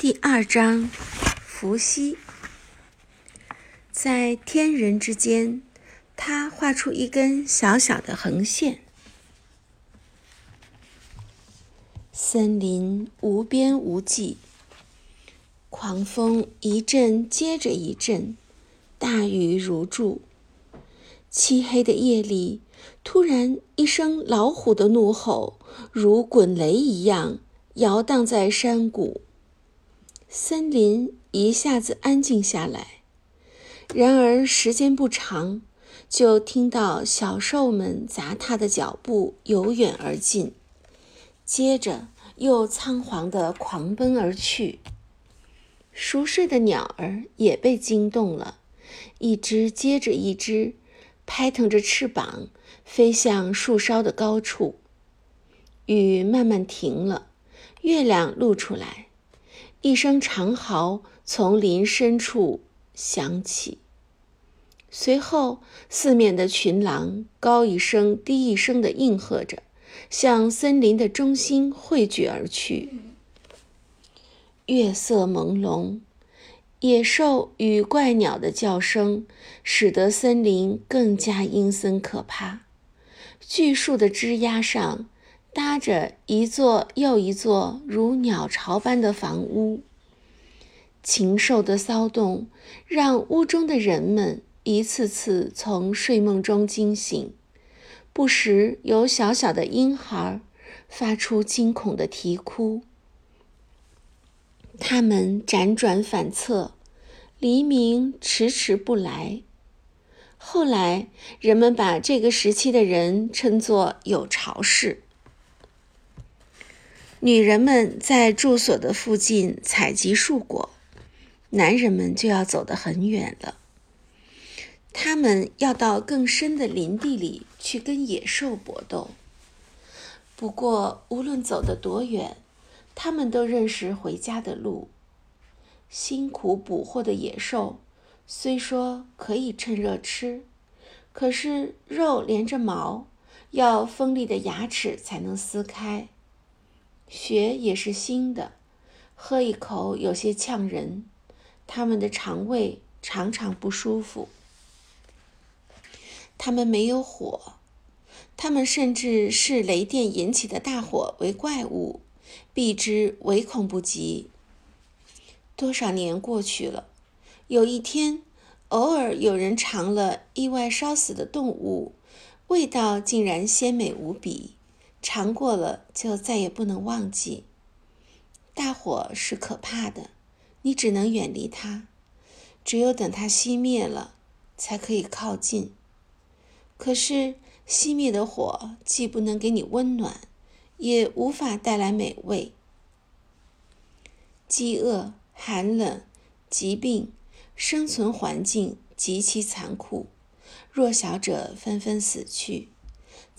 第二章，伏羲在天人之间，他画出一根小小的横线。森林无边无际，狂风一阵接着一阵，大雨如注。漆黑的夜里，突然一声老虎的怒吼，如滚雷一样摇荡在山谷。森林一下子安静下来，然而时间不长，就听到小兽们砸踏的脚步由远而近，接着又仓皇地狂奔而去。熟睡的鸟儿也被惊动了，一只接着一只，拍腾着翅膀飞向树梢的高处。雨慢慢停了，月亮露出来。一声长嚎从林深处响起，随后四面的群狼高一声低一声的应和着，向森林的中心汇聚而去。月色朦胧，野兽与怪鸟的叫声使得森林更加阴森可怕。巨树的枝桠上。搭着一座又一座如鸟巢般的房屋，禽兽的骚动让屋中的人们一次次从睡梦中惊醒，不时有小小的婴孩发出惊恐的啼哭。他们辗转反侧，黎明迟迟不来。后来，人们把这个时期的人称作有巢氏。女人们在住所的附近采集树果，男人们就要走得很远了。他们要到更深的林地里去跟野兽搏斗。不过，无论走得多远，他们都认识回家的路。辛苦捕获的野兽，虽说可以趁热吃，可是肉连着毛，要锋利的牙齿才能撕开。血也是腥的，喝一口有些呛人，他们的肠胃常常不舒服。他们没有火，他们甚至视雷电引起的大火为怪物，避之唯恐不及。多少年过去了，有一天，偶尔有人尝了意外烧死的动物，味道竟然鲜美无比。尝过了，就再也不能忘记。大火是可怕的，你只能远离它，只有等它熄灭了，才可以靠近。可是熄灭的火既不能给你温暖，也无法带来美味。饥饿、寒冷、疾病，生存环境极其残酷，弱小者纷纷死去。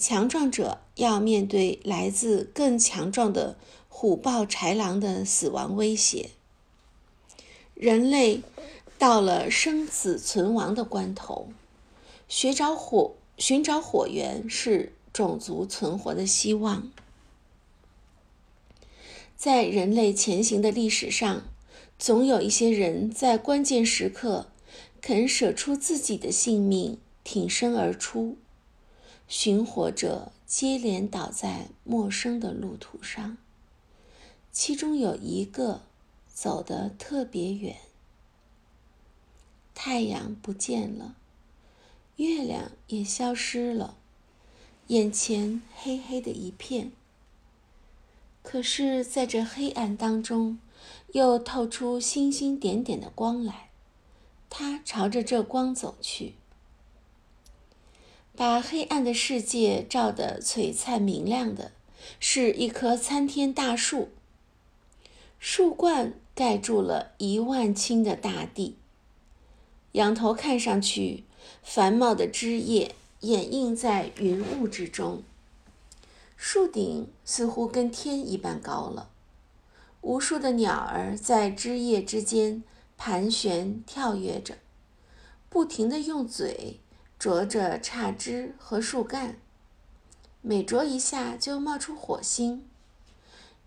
强壮者要面对来自更强壮的虎豹豺狼的死亡威胁。人类到了生死存亡的关头，寻找火寻找火源是种族存活的希望。在人类前行的历史上，总有一些人在关键时刻肯舍出自己的性命，挺身而出。寻火者接连倒在陌生的路途上，其中有一个走得特别远。太阳不见了，月亮也消失了，眼前黑黑的一片。可是，在这黑暗当中，又透出星星点点的光来。他朝着这光走去。把黑暗的世界照得璀璨明亮的，是一棵参天大树。树冠盖住了一万顷的大地，仰头看上去，繁茂的枝叶掩映在云雾之中。树顶似乎跟天一般高了，无数的鸟儿在枝叶之间盘旋跳跃着，不停地用嘴。啄着杈枝和树干，每啄一下就冒出火星。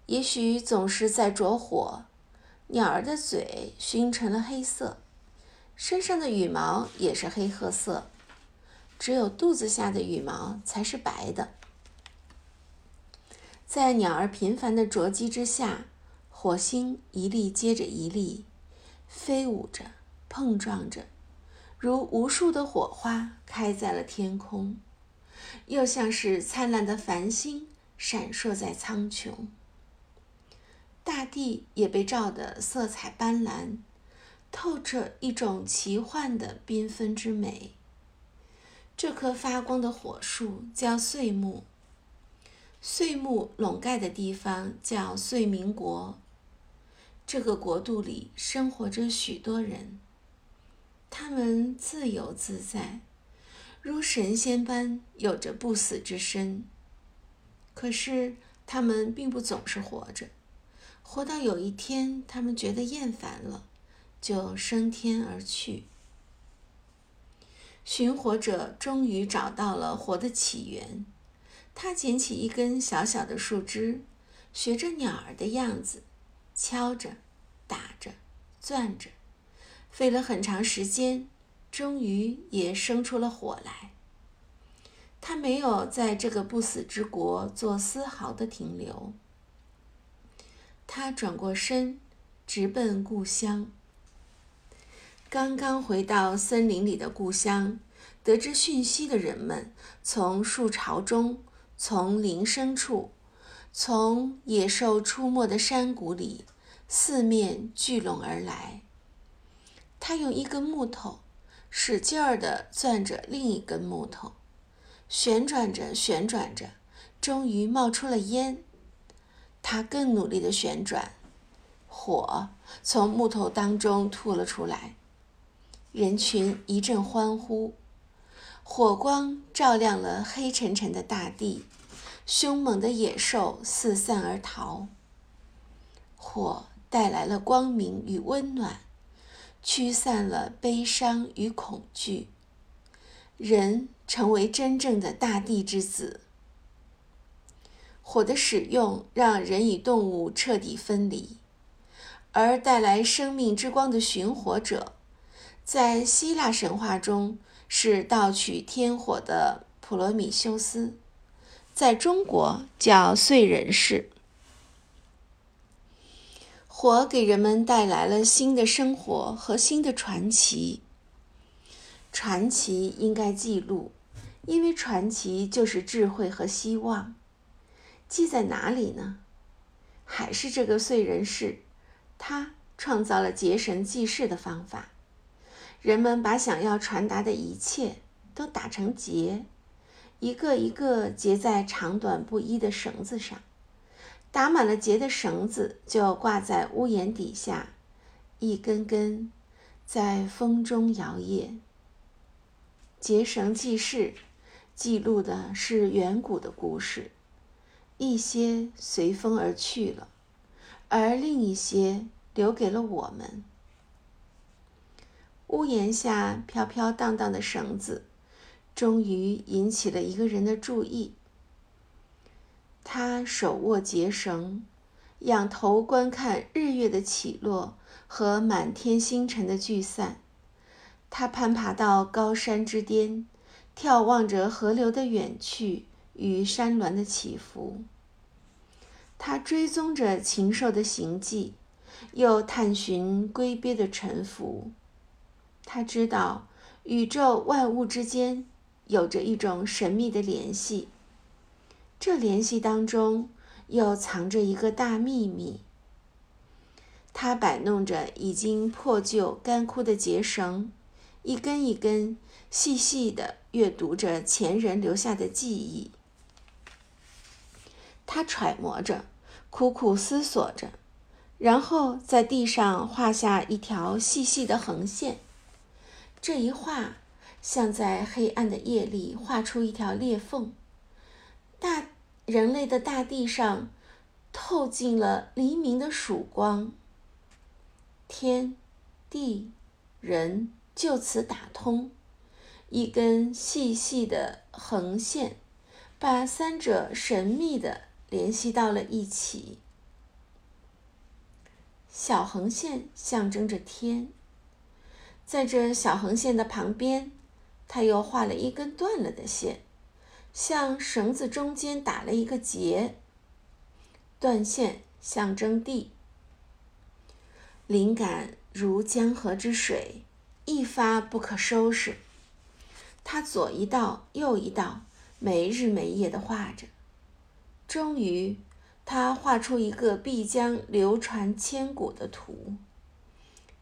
也许总是在着火，鸟儿的嘴熏成了黑色，身上的羽毛也是黑褐色，只有肚子下的羽毛才是白的。在鸟儿频繁的啄击之下，火星一粒接着一粒飞舞着，碰撞着，如无数的火花开在了天空，又像是灿烂的繁星闪烁在苍穹。大地也被照得色彩斑斓，透着一种奇幻的缤纷之美。这棵发光的火树叫岁木，岁木笼盖的地方叫岁明国。这个国度里生活着许多人，他们自由自在，如神仙般有着不死之身。可是他们并不总是活着。活到有一天，他们觉得厌烦了，就升天而去。寻活者终于找到了活的起源。他捡起一根小小的树枝，学着鸟儿的样子，敲着、打着、攥着，费了很长时间，终于也生出了火来。他没有在这个不死之国做丝毫的停留。他转过身，直奔故乡。刚刚回到森林里的故乡，得知讯息的人们，从树巢中，从林深处，从野兽出没的山谷里，四面聚拢而来。他用一根木头，使劲儿地攥着另一根木头，旋转着，旋转着，终于冒出了烟。他更努力地旋转，火从木头当中吐了出来。人群一阵欢呼，火光照亮了黑沉沉的大地，凶猛的野兽四散而逃。火带来了光明与温暖，驱散了悲伤与恐惧。人成为真正的大地之子。火的使用让人与动物彻底分离，而带来生命之光的寻火者，在希腊神话中是盗取天火的普罗米修斯，在中国叫燧人氏。火给人们带来了新的生活和新的传奇。传奇应该记录，因为传奇就是智慧和希望。记在哪里呢？还是这个燧人氏，他创造了结绳记事的方法。人们把想要传达的一切都打成结，一个一个结在长短不一的绳子上。打满了结的绳子就挂在屋檐底下，一根根在风中摇曳。结绳记事，记录的是远古的故事。一些随风而去了，而另一些留给了我们。屋檐下飘飘荡荡的绳子，终于引起了一个人的注意。他手握结绳，仰头观看日月的起落和满天星辰的聚散。他攀爬到高山之巅，眺望着河流的远去。与山峦的起伏，他追踪着禽兽的行迹，又探寻龟鳖的沉浮。他知道宇宙万物之间有着一种神秘的联系，这联系当中又藏着一个大秘密。他摆弄着已经破旧干枯的结绳，一根一根细细地阅读着前人留下的记忆。他揣摩着，苦苦思索着，然后在地上画下一条细细的横线。这一画，像在黑暗的夜里画出一条裂缝。大人类的大地上，透进了黎明的曙光。天、地、人就此打通，一根细细的横线，把三者神秘的。联系到了一起。小横线象征着天。在这小横线的旁边，他又画了一根断了的线，像绳子中间打了一个结。断线象征地。灵感如江河之水，一发不可收拾。他左一道，右一道，没日没夜地画着。终于，他画出一个必将流传千古的图。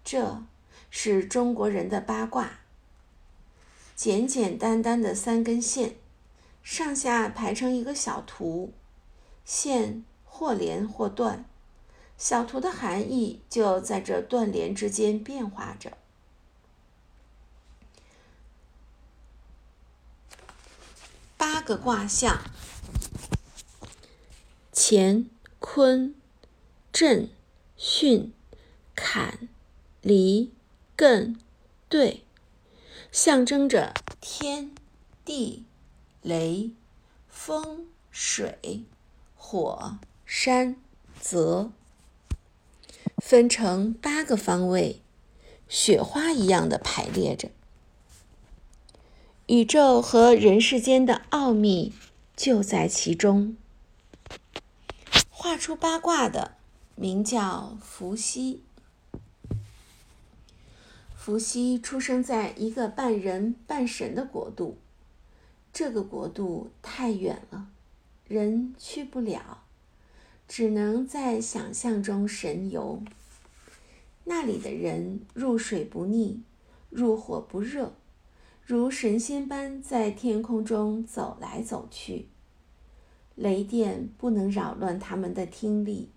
这是中国人的八卦：简简单单的三根线，上下排成一个小图，线或连或断。小图的含义就在这断联之间变化着。八个卦象：乾、坤、震、巽、坎、离、艮、兑，象征着天地、雷、风、水、火、山、泽。分成八个方位，雪花一样的排列着。宇宙和人世间的奥秘就在其中。画出八卦的名叫伏羲。伏羲出生在一个半人半神的国度，这个国度太远了，人去不了。只能在想象中神游。那里的人入水不腻，入火不热，如神仙般在天空中走来走去。雷电不能扰乱他们的听力，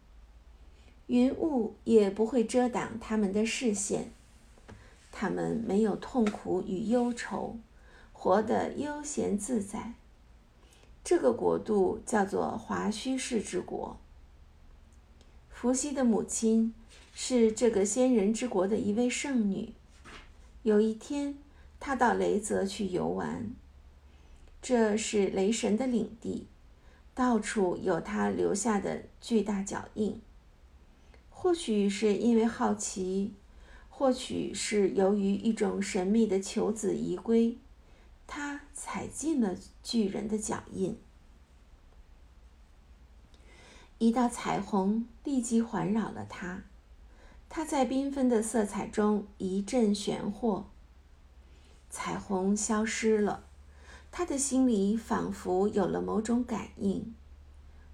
云雾也不会遮挡他们的视线。他们没有痛苦与忧愁，活得悠闲自在。这个国度叫做华胥氏之国。伏羲的母亲是这个仙人之国的一位圣女。有一天，她到雷泽去游玩，这是雷神的领地，到处有他留下的巨大脚印。或许是因为好奇，或许是由于一种神秘的求子遗规，他踩进了巨人的脚印。一道彩虹立即环绕了他，他在缤纷的色彩中一阵玄惑。彩虹消失了，他的心里仿佛有了某种感应。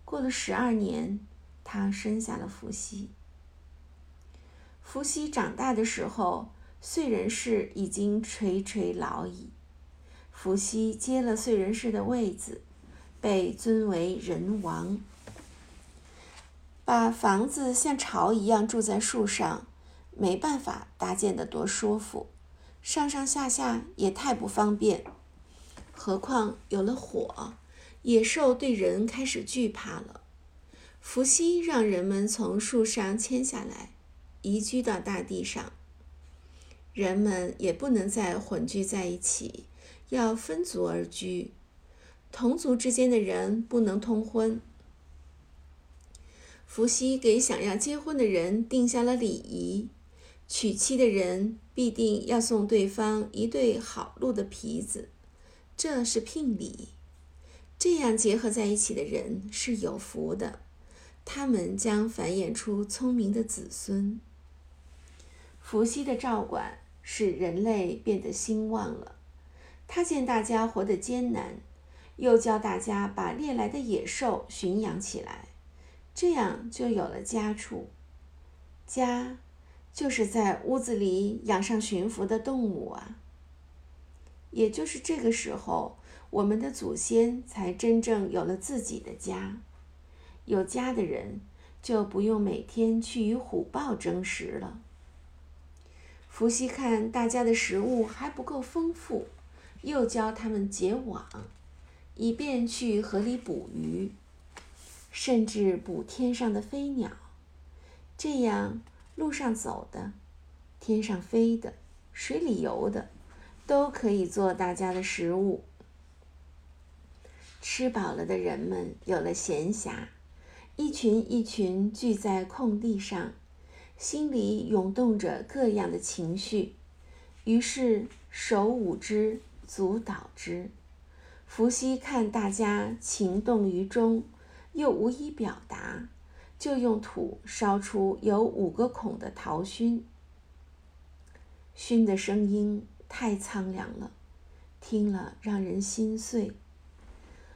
过了十二年，他生下了伏羲。伏羲长大的时候，燧人氏已经垂垂老矣。伏羲接了燧人氏的位子，被尊为人王。把房子像巢一样住在树上，没办法搭建的多舒服，上上下下也太不方便。何况有了火，野兽对人开始惧怕了。伏羲让人们从树上迁下来，移居到大地上。人们也不能再混居在一起，要分族而居。同族之间的人不能通婚。伏羲给想要结婚的人定下了礼仪：娶妻的人必定要送对方一对好鹿的皮子，这是聘礼。这样结合在一起的人是有福的，他们将繁衍出聪明的子孙。伏羲的照管使人类变得兴旺了。他见大家活得艰难，又教大家把猎来的野兽驯养起来。这样就有了家畜，家就是在屋子里养上驯服的动物啊。也就是这个时候，我们的祖先才真正有了自己的家。有家的人就不用每天去与虎豹争食了。伏羲看大家的食物还不够丰富，又教他们结网，以便去河里捕鱼。甚至捕天上的飞鸟，这样路上走的、天上飞的、水里游的，都可以做大家的食物。吃饱了的人们有了闲暇，一群一群聚在空地上，心里涌动着各样的情绪，于是手舞之，足蹈之。伏羲看大家情动于衷，又无以表达，就用土烧出有五个孔的陶熏。熏的声音太苍凉了，听了让人心碎。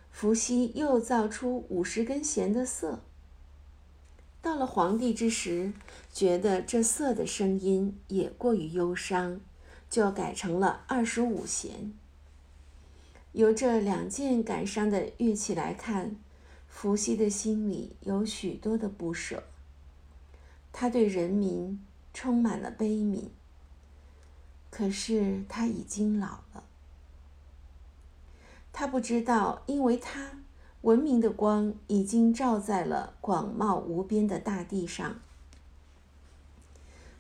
伏羲又造出五十根弦的瑟。到了黄帝之时，觉得这瑟的声音也过于忧伤，就改成了二十五弦。由这两件感伤的乐器来看，伏羲的心里有许多的不舍。他对人民充满了悲悯。可是他已经老了，他不知道，因为他文明的光已经照在了广袤无边的大地上。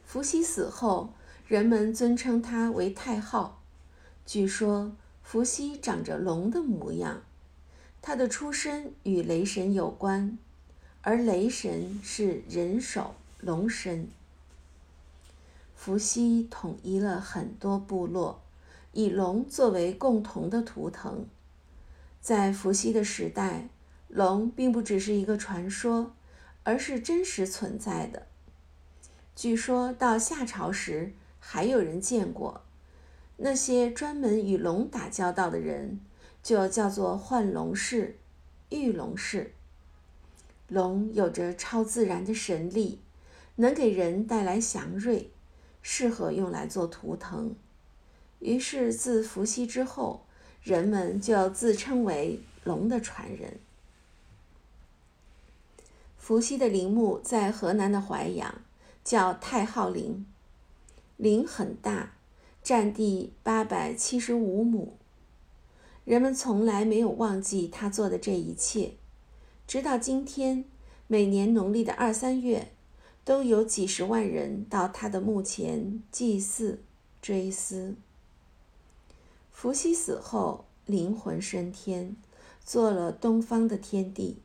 伏羲死后，人们尊称他为太昊。据说伏羲长着龙的模样，他的出身与雷神有关，而雷神是人首龙身。伏羲统一了很多部落，以龙作为共同的图腾。在伏羲的时代，龙并不只是一个传说，而是真实存在的。据说到夏朝时，还有人见过那些专门与龙打交道的人，就叫做幻龙士、御龙士。龙有着超自然的神力，能给人带来祥瑞。适合用来做图腾，于是自伏羲之后，人们就自称为龙的传人。伏羲的陵墓在河南的淮阳，叫太昊陵，陵很大，占地八百七十五亩。人们从来没有忘记他做的这一切，直到今天，每年农历的二三月。都有几十万人到他的墓前祭祀、追思。伏羲死后，灵魂升天，做了东方的天帝。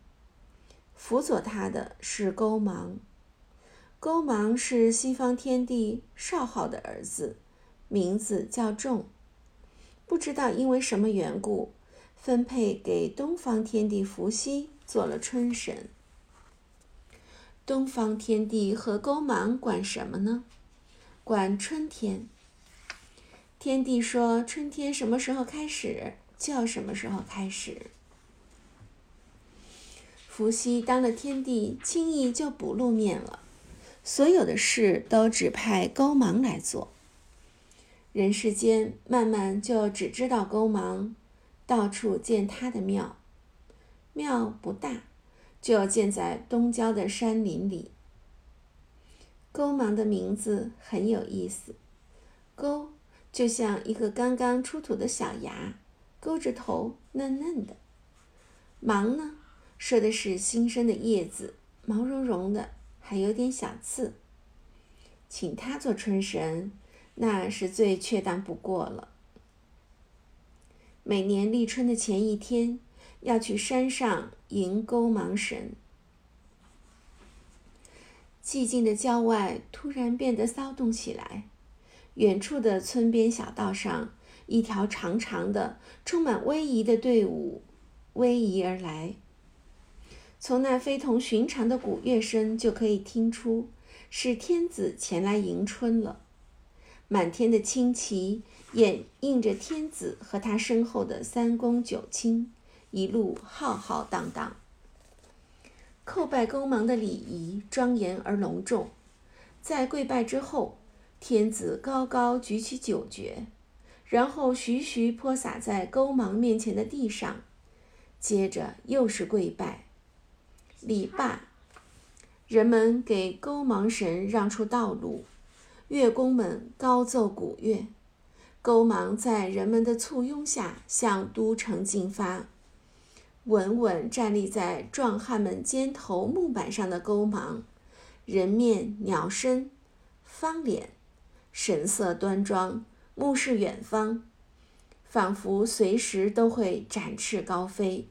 辅佐他的是勾芒，勾芒是西方天帝少昊的儿子，名字叫仲。不知道因为什么缘故，分配给东方天帝伏羲做了春神。东方天帝和勾芒管什么呢？管春天。天帝说：“春天什么时候开始，就要什么时候开始。”伏羲当了天帝，轻易就不露面了，所有的事都指派勾芒来做。人世间慢慢就只知道勾芒，到处建他的庙，庙不大。就建在东郊的山林里。勾芒的名字很有意思，勾就像一个刚刚出土的小芽，勾着头，嫩嫩的。芒呢，说的是新生的叶子，毛茸茸的，还有点小刺。请他做春神，那是最确当不过了。每年立春的前一天。要去山上迎勾芒神。寂静的郊外突然变得骚动起来，远处的村边小道上，一条长长的、充满威仪的队伍逶迤而来。从那非同寻常的鼓乐声就可以听出，是天子前来迎春了。满天的青旗掩映着天子和他身后的三公九卿。一路浩浩荡荡，叩拜勾芒的礼仪庄严而隆重。在跪拜之后，天子高高举起九爵，然后徐徐泼洒在勾芒面前的地上。接着又是跪拜。礼罢，人们给勾芒神让出道路，乐工们高奏鼓乐，勾芒在人们的簇拥下向都城进发。稳稳站立在壮汉们肩头木板上的勾芒，人面鸟身，方脸，神色端庄，目视远方，仿佛随时都会展翅高飞。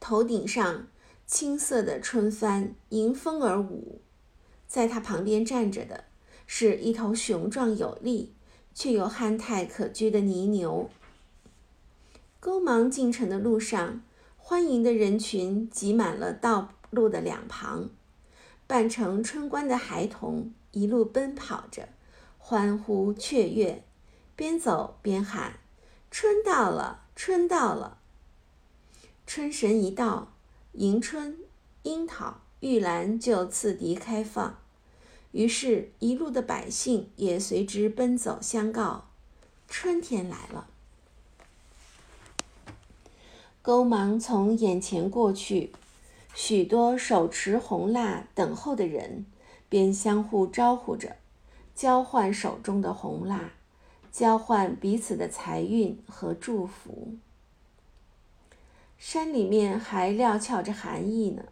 头顶上青色的春帆迎风而舞，在他旁边站着的是一头雄壮有力却又憨态可掬的泥牛。勾芒进城的路上，欢迎的人群挤满了道路的两旁，扮成春官的孩童一路奔跑着，欢呼雀跃，边走边喊：“春到了，春到了！”春神一到，迎春、樱桃、玉兰就次第开放，于是，一路的百姓也随之奔走相告：“春天来了。”勾芒从眼前过去，许多手持红蜡等候的人便相互招呼着，交换手中的红蜡，交换彼此的财运和祝福。山里面还料峭着寒意呢，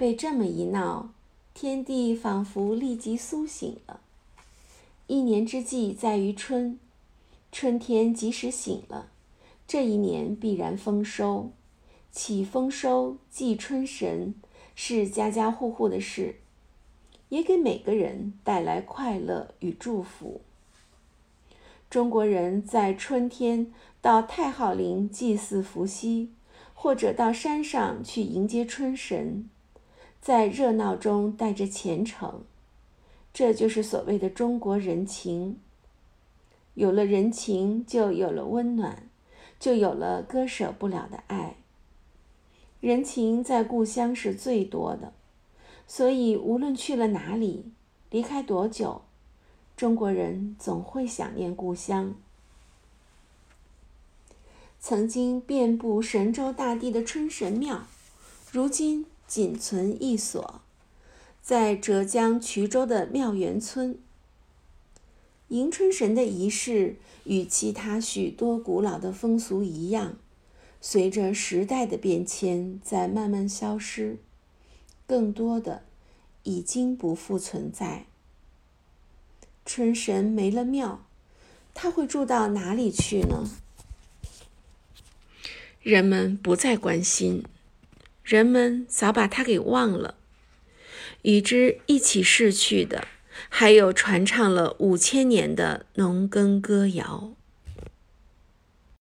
被这么一闹，天地仿佛立即苏醒了。一年之计在于春，春天即使醒了。这一年必然丰收，起丰收祭春神是家家户户的事，也给每个人带来快乐与祝福。中国人在春天到太昊陵祭祀伏羲，或者到山上去迎接春神，在热闹中带着虔诚，这就是所谓的中国人情。有了人情，就有了温暖。就有了割舍不了的爱。人情在故乡是最多的，所以无论去了哪里，离开多久，中国人总会想念故乡。曾经遍布神州大地的春神庙，如今仅存一所，在浙江衢州的妙园村。迎春神的仪式与其他许多古老的风俗一样，随着时代的变迁在慢慢消失，更多的已经不复存在。春神没了庙，他会住到哪里去呢？人们不再关心，人们早把它给忘了，与之一起逝去的。还有传唱了五千年的农耕歌谣。